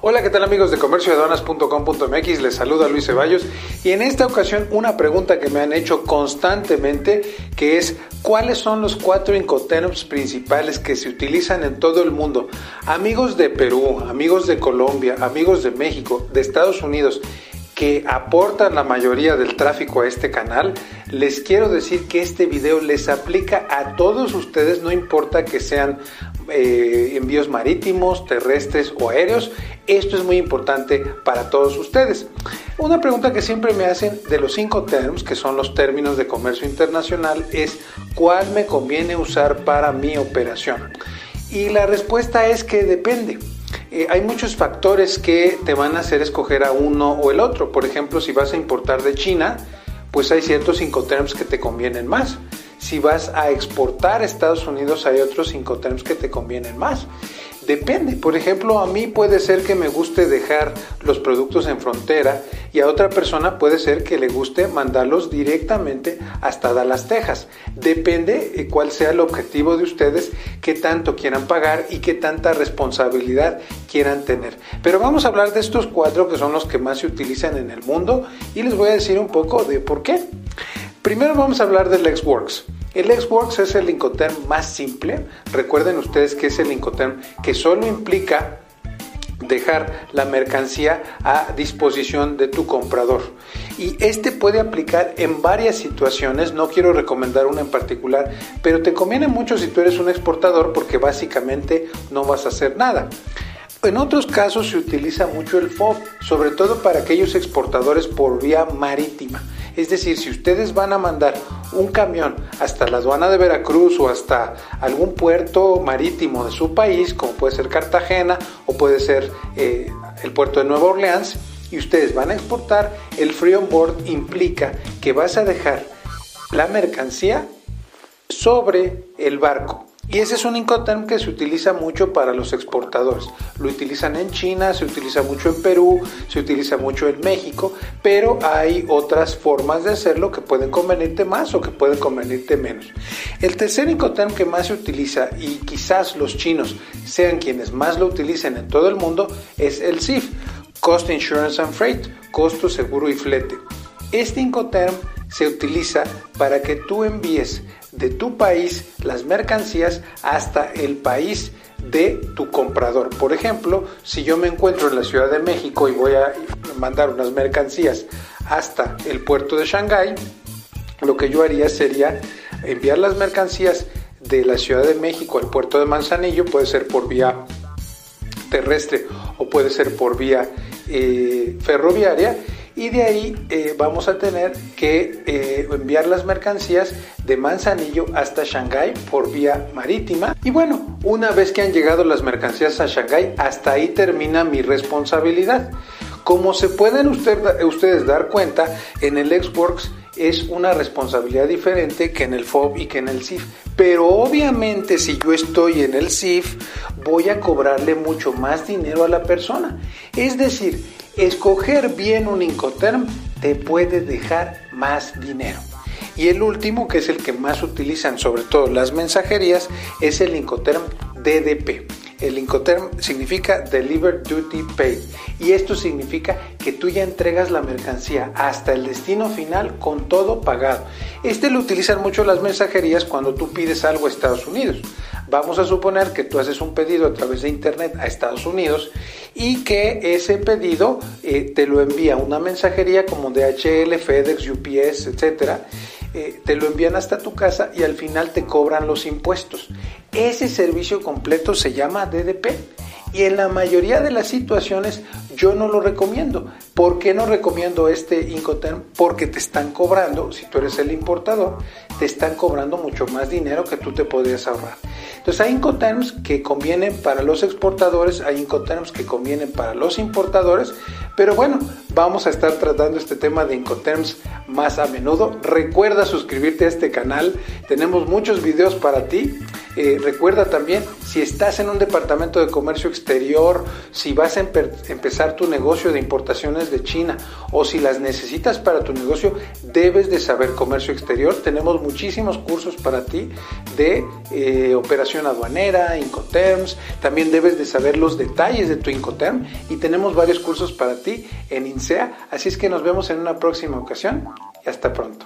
Hola, ¿qué tal amigos de comercio de aduanas.com.mx? Les saluda Luis Ceballos y en esta ocasión una pregunta que me han hecho constantemente que es ¿cuáles son los cuatro incoterms principales que se utilizan en todo el mundo? Amigos de Perú, amigos de Colombia, amigos de México, de Estados Unidos que aportan la mayoría del tráfico a este canal, les quiero decir que este video les aplica a todos ustedes, no importa que sean eh, envíos marítimos, terrestres o aéreos. Esto es muy importante para todos ustedes. Una pregunta que siempre me hacen de los cinco terms, que son los términos de comercio internacional, es ¿cuál me conviene usar para mi operación? Y la respuesta es que depende. Eh, hay muchos factores que te van a hacer escoger a uno o el otro. Por ejemplo, si vas a importar de China, pues hay ciertos incoterms que te convienen más. Si vas a exportar a Estados Unidos, hay otros incoterms que te convienen más. Depende, por ejemplo, a mí puede ser que me guste dejar los productos en frontera y a otra persona puede ser que le guste mandarlos directamente hasta Dallas, Texas. Depende eh, cuál sea el objetivo de ustedes, qué tanto quieran pagar y qué tanta responsabilidad quieran tener. Pero vamos a hablar de estos cuatro que son los que más se utilizan en el mundo y les voy a decir un poco de por qué. Primero vamos a hablar del Xworks. El Xworks es el Incoterm más simple. Recuerden ustedes que es el Incoterm que solo implica dejar la mercancía a disposición de tu comprador. Y este puede aplicar en varias situaciones, no quiero recomendar una en particular, pero te conviene mucho si tú eres un exportador porque básicamente no vas a hacer nada. En otros casos se utiliza mucho el FOB, sobre todo para aquellos exportadores por vía marítima. Es decir, si ustedes van a mandar un camión hasta la aduana de Veracruz o hasta algún puerto marítimo de su país, como puede ser Cartagena o puede ser eh, el puerto de Nueva Orleans, y ustedes van a exportar, el free on board implica que vas a dejar la mercancía sobre el barco. Y ese es un Incoterm que se utiliza mucho para los exportadores. Lo utilizan en China, se utiliza mucho en Perú, se utiliza mucho en México, pero hay otras formas de hacerlo que pueden convenirte más o que pueden convenirte menos. El tercer Incoterm que más se utiliza y quizás los chinos sean quienes más lo utilicen en todo el mundo es el CIF, Cost Insurance and Freight, costo, seguro y flete. Este Incoterm se utiliza para que tú envíes de tu país las mercancías hasta el país de tu comprador. Por ejemplo, si yo me encuentro en la Ciudad de México y voy a mandar unas mercancías hasta el puerto de Shanghái, lo que yo haría sería enviar las mercancías de la Ciudad de México al puerto de Manzanillo, puede ser por vía terrestre o puede ser por vía eh, ferroviaria y de ahí eh, vamos a tener que eh, enviar las mercancías de Manzanillo hasta Shanghái por vía marítima. Y bueno, una vez que han llegado las mercancías a Shanghái, hasta ahí termina mi responsabilidad. Como se pueden ustedes dar cuenta, en el Xworks es una responsabilidad diferente que en el FOB y que en el CIF. Pero obviamente si yo estoy en el CIF, voy a cobrarle mucho más dinero a la persona. Es decir, escoger bien un Incoterm te puede dejar más dinero. Y el último, que es el que más utilizan sobre todo las mensajerías, es el Incoterm DDP. El Incoterm significa Deliver Duty Paid y esto significa que tú ya entregas la mercancía hasta el destino final con todo pagado. Este lo utilizan mucho las mensajerías cuando tú pides algo a Estados Unidos. Vamos a suponer que tú haces un pedido a través de internet a Estados Unidos y que ese pedido eh, te lo envía una mensajería como DHL, FedEx, UPS, etcétera. Eh, te lo envían hasta tu casa y al final te cobran los impuestos. Ese servicio completo se llama DDP y en la mayoría de las situaciones yo no lo recomiendo. ¿Por qué no recomiendo este Incoterm? Porque te están cobrando, si tú eres el importador, te están cobrando mucho más dinero que tú te podrías ahorrar. Entonces hay Incoterms que convienen para los exportadores, hay Incoterms que convienen para los importadores, pero bueno, vamos a estar tratando este tema de Incoterms más a menudo. Recuerda suscribirte a este canal, tenemos muchos videos para ti. Eh, recuerda también, si estás en un departamento de comercio exterior, si vas a empezar tu negocio de importaciones de China o si las necesitas para tu negocio, debes de saber comercio exterior. Tenemos muchísimos cursos para ti de eh, operación aduanera, Incoterms. También debes de saber los detalles de tu Incoterm y tenemos varios cursos para ti en INSEA. Así es que nos vemos en una próxima ocasión y hasta pronto.